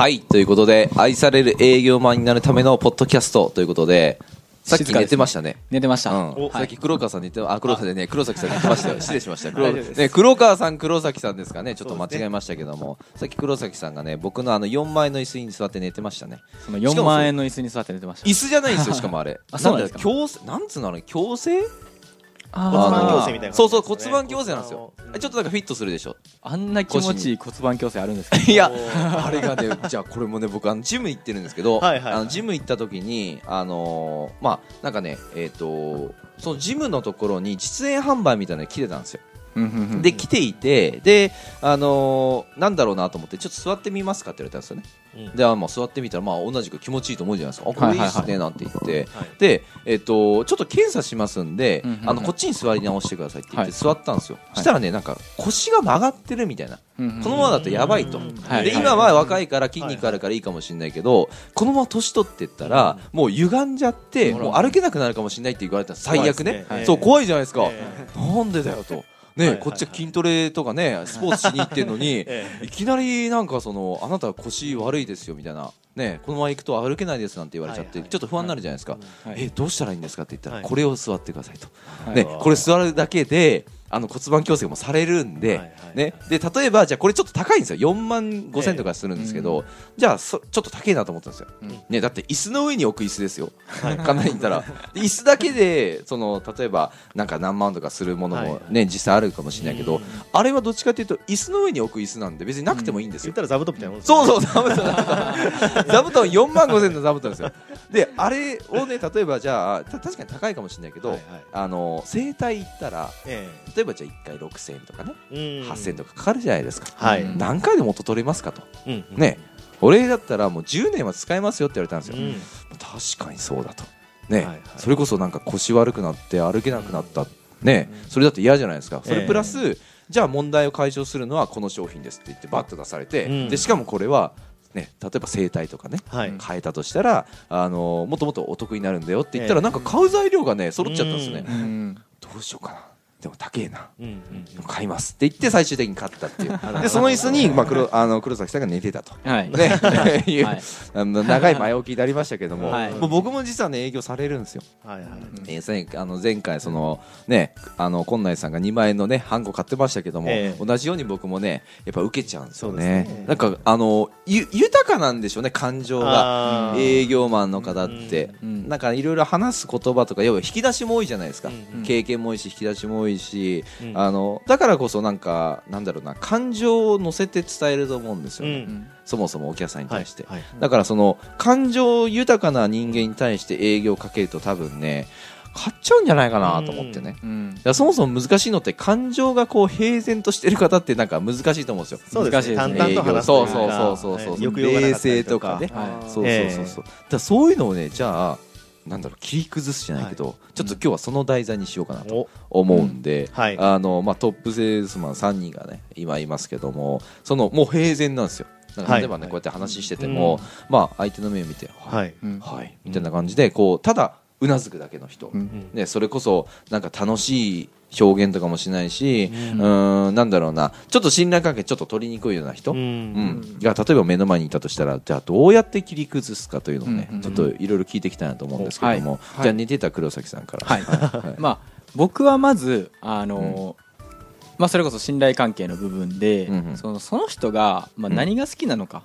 はい。ということで、愛される営業マンになるためのポッドキャストということで、さっき寝てましたね。寝てました。うん、はいさっき黒川さんに言って、あ、黒川さんでね、黒崎さんに言ってましたよ。失礼しました。黒ね、黒川さん、黒崎さんですかね。ちょっと間違えましたけども、さっき黒崎さんがね、僕のあの4万円の椅子に座って寝てましたね。その4万円の椅子に座って寝てました。椅子じゃないんですよ、しかもあれ。あそうなんですかだ強制、なんつうのあれ、強制？あ骨盤矯正みたいなね。そうそう、骨盤矯正なんですよ。骨盤。をちょっとなんかフィットするでしょ。あんな気持ち。いい骨盤矯正あるんですかいやあれがね、じゃあこれもね、僕、あの、ジム行ってるんですけど、はいはいはい。あのジム行った時に、あのーまあ、なんかね、えっ、と、そのジムのところに実演販売みたいなのが来てたんですよ。で、来ていて、で、あのーなんだろうなと思って、ちょっと座ってみますかって言われたんですよね。うん。で、あまあ、座ってみたら、まあ、同じく気持ちいいと思うじゃないですか。あ、これいいっすね、なんて言って。はい。で、えっ、と、ちょっと検査しますんで、うんうんうん。あの、こっちに座り直してくださいって言ってはい。座ったんですよ。したらね、なんか、腰が曲がってるみたいな。うんうんこのままだとやばいと。で今は若いから筋肉あるからいいかもしれないけど、このまま年取ってったら、もう歪んじゃって、もう歩けなくなるかもしれないって言われたんです最悪ね。ね。そう怖いじゃないですか、え。なんでだよと。ね、こっちは筋トレとかねスポーツしに行ってんのに、ええ。いきなりなんかそのあなたは腰悪いですよみたいな、ね、このまま行くと歩けないですなんて言われちゃって、ちょっと不安になるじゃないですか、はい。えどうしたらいいんですかって言ったら、はい。これを座ってくださいと、はい。ね、これ座るだけであの骨盤矯正もされるんで,、はいはいね、で例えばじゃあこれちょっと高いんですよ。4万5千とかするんですけど、じゃあそちょっと高いなと思ったんですよ、うん。ね、だって椅子の上に置く椅子ですよ。かなり言ったら。で椅子だけでその例えばなんか何万とかするものも、ね実際あるかもしれないけど、うん。あれはどっちかというと椅子の上に置く椅子なんで別になくてもいいんですよ。言っ、たら座布団みたいなそうそう座布団座布団。4万5千の座布団ですよ。であれをね例えばじゃあた確かに高いかもしれないけど、はいはい。あの整体行ったらえ例えばじゃあ1回6000円とかね、えうん。8000円とかかかるじゃないですか、はい。うん何回で元取れますかと。うんね。俺だったらもう10年は使えますよって言われたんですよ、うん。確かにそうだと。ね、はいはい。それこそなんか腰悪くなって歩けなくなった。ね、それだって嫌じゃないですか。それプラス、じゃあ問題を解消するのはこの商品ですって言ってバッと出されて、うん。でしかもこれはね例えば整体とかねはい。変えたとしたら、あのもっともっとお得になるんだよって言ったら、ええ。なんか買う材料がね揃っちゃったんですよね、ううん。どうしようかなでも高えな。うんうん買いますって言って最終的に買ったっていう。でその椅子に、まあ、黒あの黒崎さんが寝てたと。はい。ね、い うはい。あの長い前置きになりましたけども、はい。もう僕も実はね営業されるんですよ。はいはい。えー前あの前回そのねあの今内さんが2万円のねハンコ買ってましたけども、ええ。同じように僕もねやっぱ受けちゃうんですよね。ね。なんかあのゆ豊かなんでしょうね感情が。営業マンの方って、うん。なんかいろいろ話す言葉とか要は引き出しも多いじゃないですか、うんうん。経験も多いし引き出しも多いし、うん。あのだからこそなんかなんだろうな感情を乗せて伝えると思うんですよね、うん。そもそもお客さんに対して、はいだからその感情豊かな人間に対して営業をかけると多分ね買っちゃうんじゃないかなと思ってね、うん。いやそもそも難しいのって感情がこう平然としてる方ってなんか難しいと思うんですよ。そうですね。難しい淡々と話すそうそうそうそうそうはい。冷静とか。ねはい。そうそうええそうそう、だそういうのをねじゃあなんだろう切り崩すじゃないけど、ちょっと今日はその題材にしようかなとお。思うんで、はい。あのまあ、トップセールスマン3人がね今いますけどもそのもう平然なんですよ。例えばね、こうやって話しててうん。も、まあ、相手の目を見て「はい。はい。うん。はい」みたいな感じでこうただうなずくだけの人、うん。ね、それこそなんか楽しい表現とかもしないし、ううん。ーん、なんだろうな。ちょっと信頼関係ちょっと取りにくいような人、ううん。ん、が例えば目の前にいたとしたらじゃあどうやって切り崩すかというのをね、うん。うんちょっといろいろ聞いていきたいなと思うんですけども、はい。じゃあ寝てた黒崎さんから。はい。はい。まあ僕はまずあのまあそれこそ信頼関係の部分でうんうん。そのその人がまあうん何が好きなのか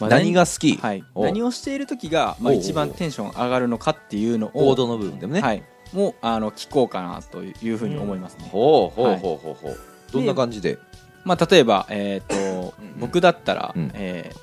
まあ何が好き、はい。お何をしている時がまあ一番テンション上がるのかっていうのを王道の部分でもね、はい。もうあの聞こうかなというふうに思いますね。ほうほうはいほうほう。ほう、どんな感じで？まあ、例えば、えー、とうん。僕だったら、うん。えー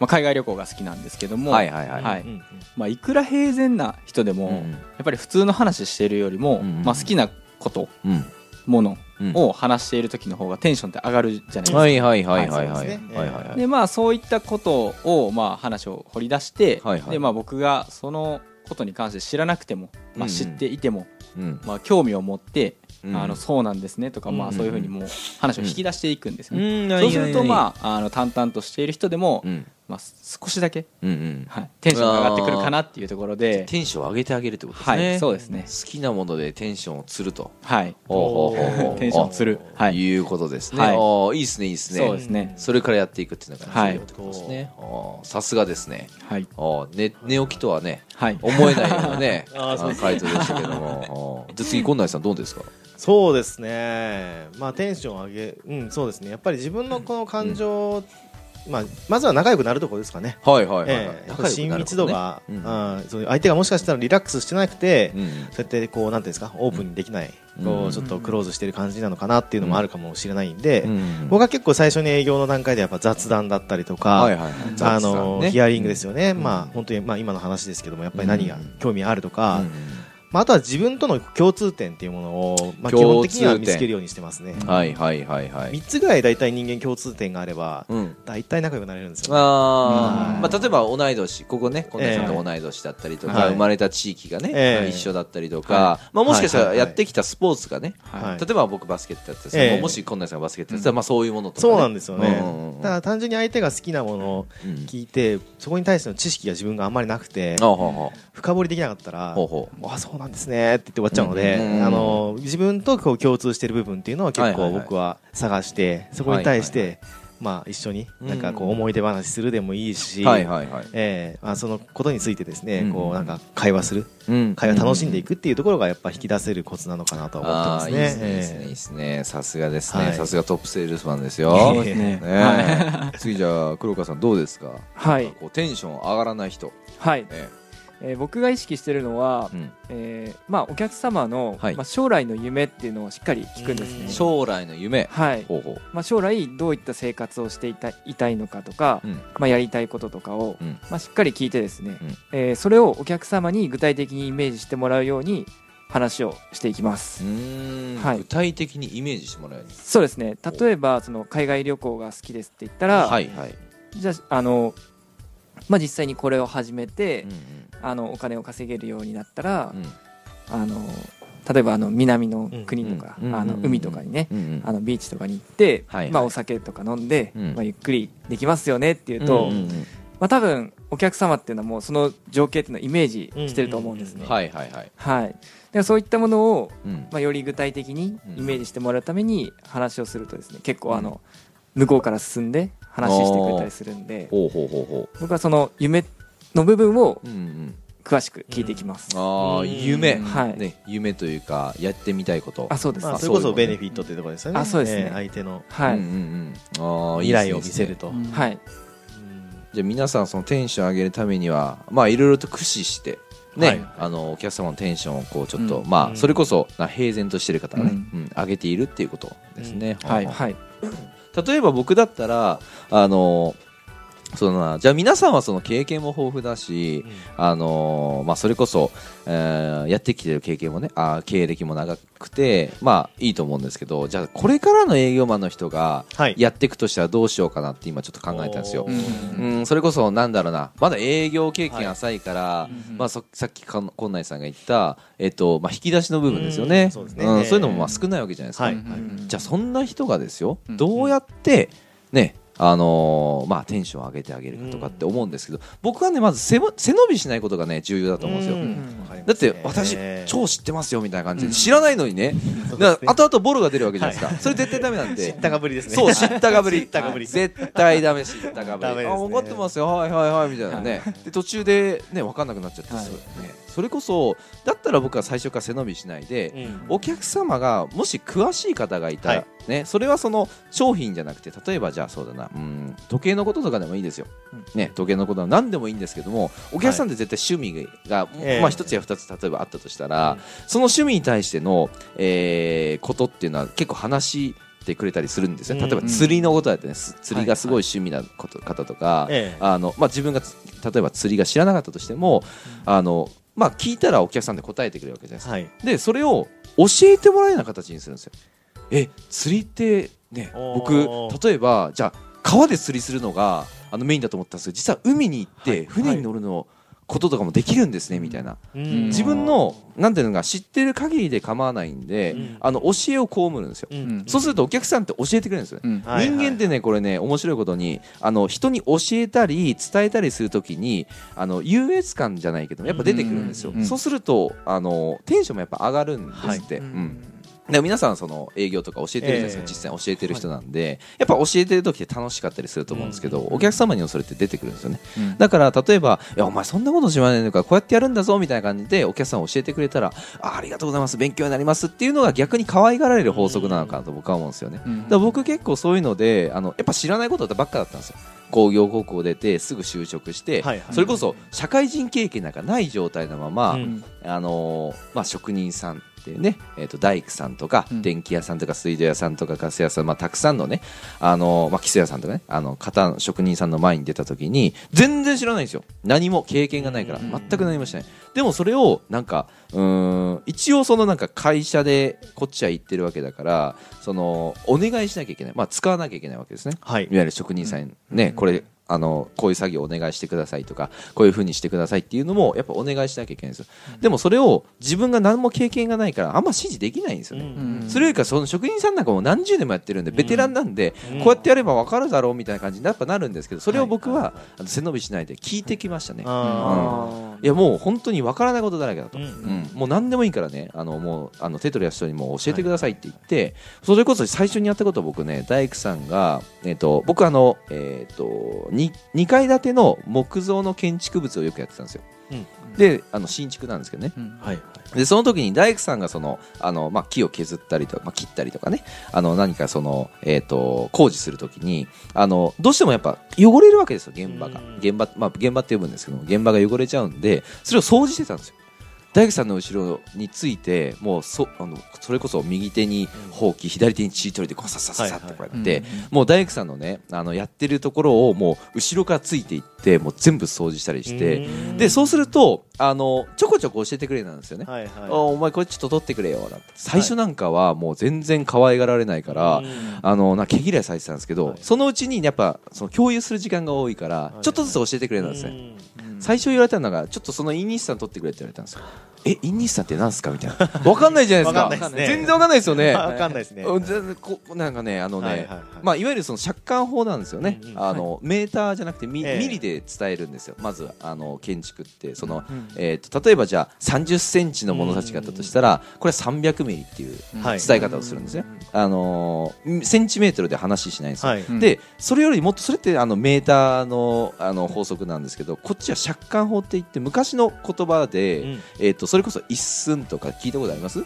まあ、海外旅行が好きなんですけども、はいはいはい。はい。うんまあ、いくら平然な人でも、うんやっぱり普通の話しているよりも、うんまあ、好きなことうん。ものうんを話している時の方がテンションって上がるじゃないですか。はいはいはいはいはい。でまあそういったことをまあ話を掘り出して、はいはい。でまあ僕がそのことに関して知らなくても、まあ、うん。知っていても、うん。まあ興味を持って、うん。あのそうなんですねとか、まうん。あそういうふうにもう話を引き出していくんですよね。うん。そうするとあまああの淡々としている人でも、うんまあ、少しだけ、うんうん。はい、テンションが上がってくるかなっていうところで。テンションを上げてあげるってことですはね、いそうですね。好きなものでテンションをつると。はい。ほうほうほうほう。テンションつる。あはい。いうことですね、はい。いいですねいいですね。そうですね。それからやっていくっていうのがはい。重要ってことですね。さすがですね。はい。あー寝寝起きとはねはい。思えないようなね あーそうです回答でしたけども。じゃあ次近内さんどうですか？そうですね、まあ、テンション上げ、うん、そうですね、やっぱり自分のこの感情、まあ、まずは仲良くなるところですかね。はいはいはい、はい。ええ仲良くな親る密度が、うん。そういう相手がもしかしたらリラックスしてなくて、うんそうやってこうなんていうんですかオープンにできない、うん。こうちょっとクローズしてる感じなのかなっていうのもあるかもしれないんで、うん。僕は結構最初に営業の段階でやっぱ雑談だったりとか、はいはいはい。あのね。ヒアリングですよね、ん。まあ本当にまあ今の話ですけどもやっぱり何がうん興味あるとか、うんまああとは自分との共通点っていうものをまあ基本的には見つけるようにしてますね。はいはいはいはい。三つぐらい大体人間共通点があればうん。大体仲良くなれるんですよ、ね。あー。うんまあ、例えば同い年ここね近藤さんと同い年だったりとか、はい。生まれた地域がね、ええ。まあ一緒だったりとか、はまあ、もしかしたらやってきたスポーツがね、はい。例えば僕バスケットやってた、ええ。もし近藤さんがバスケットやってたら、まあ、そういうものとか、ね、そうなんですよね、うんうんうん。だから単純に相手が好きなものをうん聞いてそこに対しての知識が自分があんまりなくてうほ深掘りできなかったらうほうほう。あそうなんですねって言って終わっちゃうので、うんうんうんあの自分とこう共通している部分っていうのは結構はいはいはい。僕は探してそこに対して、はいまあ、一緒になんかこううん思い出話するでもいいし、はいはいはい、ええまあ、そのことについてですね、うんこうなんか会話する。うん。会話楽しんでいくっていうところがやっぱ引き出せるコツなのかなとは思ってますね。いいですねさすがですね、はい。さすがトップセールスマンですよ。次じゃあ黒川さんどうですか？はい。こうテンション上がらない人、はい、ええー僕が意識してるのはえ、うん。えーまあ、お客様の、はい。まあ、将来の夢っていうのをしっかり聞くんですね。うん将来の夢。はい。まあ、将来どういった生活をしていたいたいのかとか、うん。まあ、やりたいこととかを、うん。まあ、しっかり聞いてですね、うん。えーそれをお客様に具体的にイメージしてもらうように話をしていきます、はい。具体的にイメージしてもらえるそうですね。例えばその海外旅行が好きですって言ったら、はいはい、じゃああの、まあ、実際にこれを始めて、うんあのお金を稼げるようになったら、うん。あの例えばあの南の国とか、うんあのうん海とかにね、うんうん。あのビーチとかに行って、はいはい。まあ、お酒とか飲んで、うん。まあ、ゆっくりできますよねっていうと、うんうんまあ、多分お客様っていうのはもうその情景っていうのをイメージしてると思うんですね。うんはいはいはい、はい、でそういったものを、うん。まあ、より具体的にイメージしてもらうために話をするとですね結構あの、向こうから進んで話してくれたりするんでほうほうほうほ僕はその夢の部分を詳しく聞いていきます。ああうん。夢、はい。ね夢というかやってみたいこと。あそうです、まあ、あそれこそベネフィットっていうところですよね。あそうですね。ええ相手の。はい、うんうんうん、ああ未来を見せると。うん。はい。じゃあ皆さんそのテンション上げるためにはまあいろいろと駆使してね、はい。あのお客様のテンションをこうちょっと、うん。まあうん。それこそな平然としてる方はね、ううんん上げているっていうことですね、はい。ははい例えば僕だったらあのそのなじゃあ皆さんはその経験も豊富だし、あのーまあ、それこそ、えーやってきてる経験もねあー経歴も長くてまあいいと思うんですけどじゃあこれからの営業マンの人がはい。やっていくとしたらどうしようかなって今ちょっと考えたんですよ。お。ー。うん、それこそなんだろうなまだ営業経験浅いから、うんまあ、そさっき近内さんが言った、えっとまあ、引き出しの部分ですよね。うんそうですね。んそういうのもまあ少ないわけじゃないですか、はい。うんじゃあそんな人がですよ、うん。どうやってねあのーまあ、テンションを上げてあげるかとかって思うんですけど、僕はねまず背も背伸びしないことがね重要だと思うんですよ、うん。うん。だって私、ええ超知ってますよみたいな感じで知らないのにね、だから後々ボロが出るわけじゃないですか、それ絶対ダメなんで。知ったかぶりですね。そう知ったかぶり。知ったかぶり。絶対ダメ知ったかぶり、ね。あ分かってますよ。はいはいはいみたいなね、で途中でね分かんなくなっちゃって、はい。ね、それこそだったら僕は最初から背伸びしないで、うん。お客様がもし詳しい方がいたら、はい。ね、それはその商品じゃなくて例えばじゃあそうだなうん時計のこととかでもいいですよ、ね、時計のことは何でもいいんですけどもお客さんって絶対趣味が、ええ。まあ、一つや二つ例えばあったとしたら、その趣味に対しての、えーことっていうのは結構話してくれたりするんですね。例えばうん。釣りのことだってね。す釣りがすごい趣味なこと方とか、ええ。あのまあ、自分がつ例えば釣りが知らなかったとしても、あのまあ、聞いたらお客さんで答えてくれるわけじゃないですか。はい。でそれを教えてもらえるような形にするんですよえ釣りってねお僕ー例えばじゃあ川で釣りするのがあのメインだと思ったんですけど実は海に行ってはい船に乗るのこととかもできるんですねみたいな。うん。自分のなんていうのか知ってる限りで構わないんで、うん。あの教えを被るんですよ、うん。そうするとお客さんって教えてくれるんですよ人間ってねこれね面白いことにあの人に教えたり伝えたりするときにあの優越感じゃないけどやっぱ出てくるんですよ、うん。そうするとあのテンションもやっぱ上がるんですって、うんで皆さんその営業とか教えてるじゃないですか、ええ。実際教えてる人なんで、やっぱ教えてる時って楽しかったりすると思うんですけど、お客様にもそれって出てくるんですよね。うん。だから例えばいやお前そんなこと知らないのかこうやってやるんだぞみたいな感じでお客さん教えてくれたらあありがとうございます勉強になりますっていうのが逆に可愛がられる法則なのかなと僕は思うんですよね、うん。だから僕結構そういうのであのやっぱ知らないことばっかだったんですよ。工業高校出てすぐ就職して、はいはい。それこそ社会人経験なんかない状態のまま、うん。あのーまあ、職人さんっていうね、えー、と大工さんとか、うん。電気屋さんとか水道屋さんとかガス屋さん、まあ、たくさんのね、あのーまあ、基礎屋さんとかねあの方職人さんの前に出た時に全然知らないんですよ。何も経験がないからうん。全く何もしない。でもそれをなんかうーん一応そのなんか会社でこっちは行ってるわけだからそのお願いしなきゃいけない、まあ、使わなきゃいけないわけですね。はい。いわゆる職人さんね、これあのこういう作業お願いしてくださいとかこういうふうにしてくださいっていうのもやっぱお願いしなきゃいけないんですよ、でもそれを自分が何も経験がないからあんま指示できないんですよね、うん。それよりかその職人さんなんかもう何十年もやってるんでベテランなんで、うん。こうやってやれば分かるだろうみたいな感じにやっぱなるんですけどそれを僕は、背伸びしないで聞いてきましたね、あいやもう本当に分からないことだらけだと、ーうん。うん、もう何でもいいからね。あのもうあの手取りや人にも教えてくださいって言って、それこそ最初にやったことは僕ね大工さんが、えっと僕あの、えっと 2, 2階建ての木造の建築物をよくやってたんですよ、うん。であの新築なんですけどね。うん。はいでその時に大工さんがそのあの、まあ、木を削ったりとか、まあ、切ったりとかね。あの何かその、えっと工事する時にあのどうしてもやっぱ汚れるわけですよ現場が。うん。現場,、まあ、現場って呼ぶんですけど現場が汚れちゃうんでそれを掃除してたんですよ大工さんの後ろについてもうそあのそれこそ右手にほうき左手にチートリでこうささささってこうやって、もう大工さんのねあのやってるところをもう後ろからついていってもう全部掃除したりして、うん。でそうするとあのちょこちょこ教えてくれたんですよね、はいはい。あお前これちょっと取ってくれよなんて。最初なんかはもう全然可愛がられないから、うん。あのな毛嫌いされてたんですけど、はい。そのうちにやっぱその共有する時間が多いから、い。ちょっとずつ教えてくれたんですね、うん最初言われたのがちょっとそのイニスさん取ってくれって言われたんですよ。えインニスさんってなんすか？みたいな。わかんないじゃないですか。全然わかんないですよね。わかんないですね。うん全然こなんかねあのね、はいはいはい。まあ、いわゆるその借款法なんですよね、うんうん。あのメーターじゃなくてミ,、ええ。ミリで伝えるんですよ。まずあの建築って。その、うん。えー、と例えばじゃあ30センチの物差し方としたらこれは300ミリっていうはい伝え方をするんですね、あのーセンチメートルで話しないんですよ、でそれよりもっとそれってあのメーターのあの法則なんですけどこっちは借款法って言って昔の言葉で、うん。えー、とそれこそ一寸とか聞いたことあります？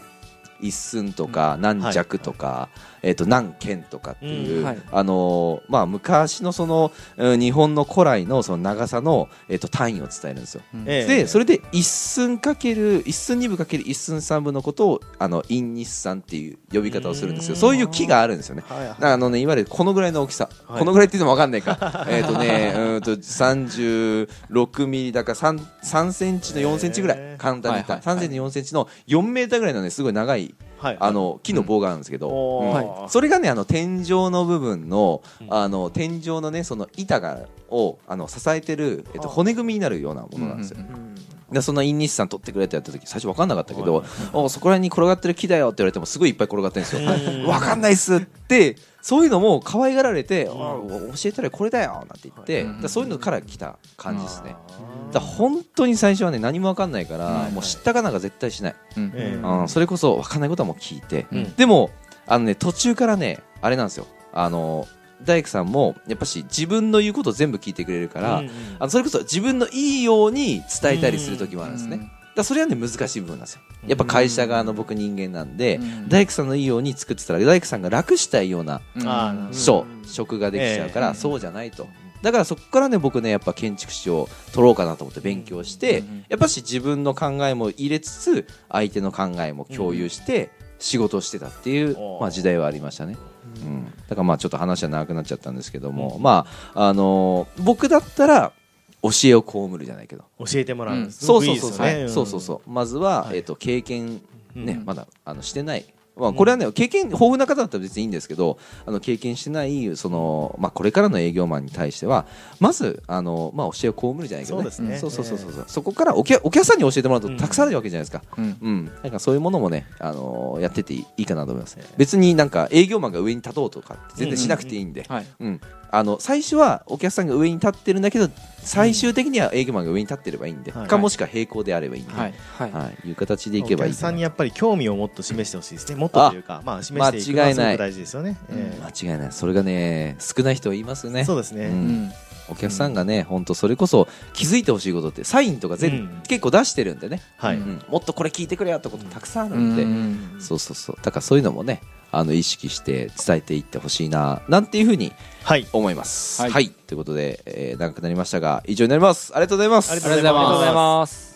一寸とか何弱とか、えー、と何件とかっていう、あのーまあ、昔のそのうん日本の古来のその長さの、えー、と単位を伝えるんですよ。ええ。でそれで一寸かける一寸二分かける一寸三分のことをあの陰日算っていう呼び方をするんですよ。うん。そういう木があるんですよね。あのねいわゆるこのぐらいの大きさ、はい。このぐらいって言っても分かんないか。えっとねうーんと36ミリだから 3, 3センチの4センチぐらい。簡単に言った、はいはい3センチ4センチの4メーターぐらいのねすごい長いはい。あの木の棒があるんですけど、おうん。ー。それがねあの天井の部分のうん。あの天井のねその板がをあの支えてる、えっと、はあ骨組みになるようなものなんですよ、でそのインニスさん取ってくれってやった時最初分かんなかったけど、はい。おそこら辺に転がってる木だよって言われてもすごいいっぱい転がってるんですよ。うん。分かんないっすってそういうのも可愛がられて、教えたらこれだよなんて言って、はい。だそういうのから来た感じですね。だ本当に最初はね何も分かんないから、はい。もう知ったかなんか絶対しない、うん。それこそ分かんないことはもう聞いて、うん。でもあのね途中からねあれなんですよ。あの大工さんもやっぱし自分の言うことを全部聞いてくれるから、うんうん。あのそれこそ自分のいいように伝えたりする時もあるんですね、うんだからそれはね難しい部分なんですよ。やっぱ会社側の僕人間なんで、うん大工さんのいいように作ってたら大工さんが楽したいようなうんそう職ができちゃうから、ええ。そうじゃないと。だからそこからね僕ねやっぱ建築士を取ろうかなと思って勉強して、うん。やっぱし自分の考えも入れつつ相手の考えも共有して仕事をしてたっていう、まあ、時代はありましたね、うん、だからまあちょっと話は長くなっちゃったんですけども、まああのー僕だったら教えを被るじゃないけど。教えてもらううん。そうそうそうそう、ね。そうそうそう。まずは、はい。えっと経験ね、うん。まだあのしてないまあ、これはね、経験豊富な方だったら別にいいんですけどあの経験してないその、まあ、これからの営業マンに対してはまずあの、まあ、教えを被るじゃないけどね。そうですね。そうそうそうそう。そこからお客お客さんに教えてもらうとうん。たくさんあるわけじゃないですか、うん。うん、なんかそういうものもね、あのやってていいかなと思います、ええ。別になんか営業マンが上に立とうとか全然しなくていいんで、はい。うんあの最初はお客さんが上に立ってるんだけど最終的には営業マンが上に立ってればいいんで、はい。かもしくは並行であればいいんで、はい。はい。はい、いう形でいおけばいいかな。客さんにやっぱり興味をもっと示してほしいですね。もっとというかまあ示していくのは大事ですよね、え間違いない。それがね少ない人はいますよね。えそうですね、うん。うんお客さんがね本当それこそ気づいてほしいことってサインとか全、うん。結構出してるんでね、はい、うん。うんもっとこれ聞いてくれよってことたくさんあるうんで、ん。そうそうそう。だからそういうのもねあの意識して伝えていってほしいななんていうふうにはい。思います。は、はい。いということで、えー長くなりましたが以上になります。ありがとうございます。ありがとうございます